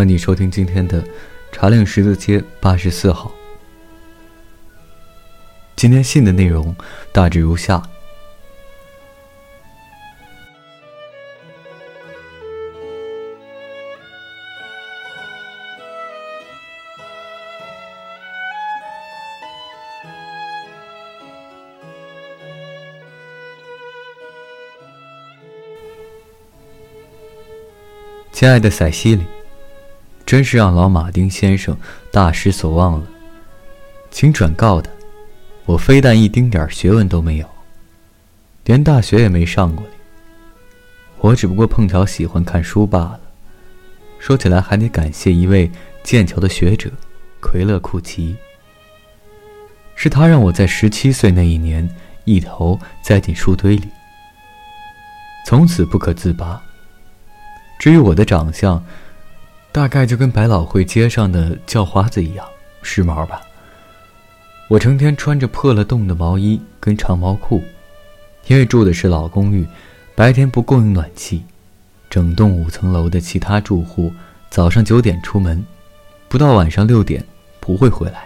欢迎你收听今天的茶陵十字街八十四号。今天信的内容大致如下。亲爱的塞西里，真是让老马丁先生大失所望了。请转告他，我非但一丁点学问都没有，连大学也没上过。我只不过碰巧喜欢看书罢了。说起来，还得感谢一位剑桥的学者奎勒库奇，是他让我在十七岁那一年一头栽进书堆里，从此不可自拔。至于我的长相，大概就跟百老汇街上的叫花子一样时髦吧。我成天穿着破了洞的毛衣跟长毛裤，因为住的是老公寓，白天不供应暖气，整栋五层楼的其他住户早上九点出门，不到晚上六点不会回来。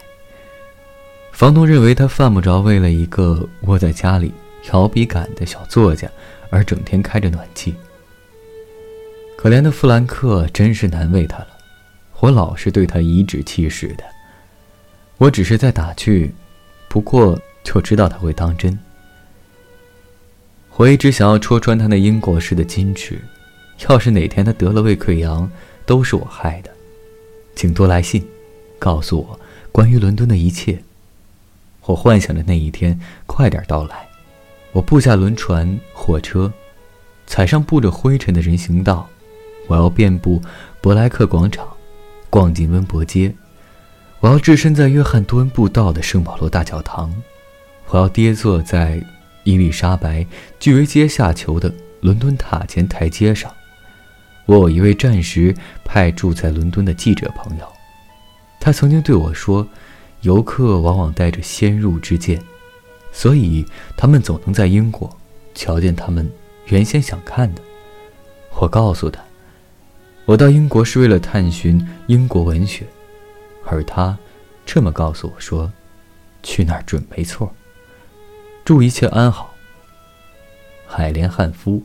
房东认为他犯不着为了一个窝在家里调笔杆的小作家而整天开着暖气。可怜的弗兰克真是难为他了，我老是对他颐指气使的。我只是在打趣，不过就知道他会当真。我一直想要戳穿他那英国式的矜持，要是哪天他得了胃溃疡，都是我害的。请多来信，告诉我关于伦敦的一切。我幻想着那一天快点到来，我步下轮船、火车，踩上布着灰尘的人行道。我要遍布伯莱克广场，逛进温伯街；我要置身在约翰多恩布道的圣保罗大教堂；我要跌坐在伊丽莎白据为阶下囚的伦敦塔前台阶上。我有一位暂时派驻在伦敦的记者朋友，他曾经对我说：“游客往往带着先入之见，所以他们总能在英国瞧见他们原先想看的。”我告诉他。我到英国是为了探寻英国文学，而他这么告诉我说：“去那儿准没错。”祝一切安好，海莲汉夫。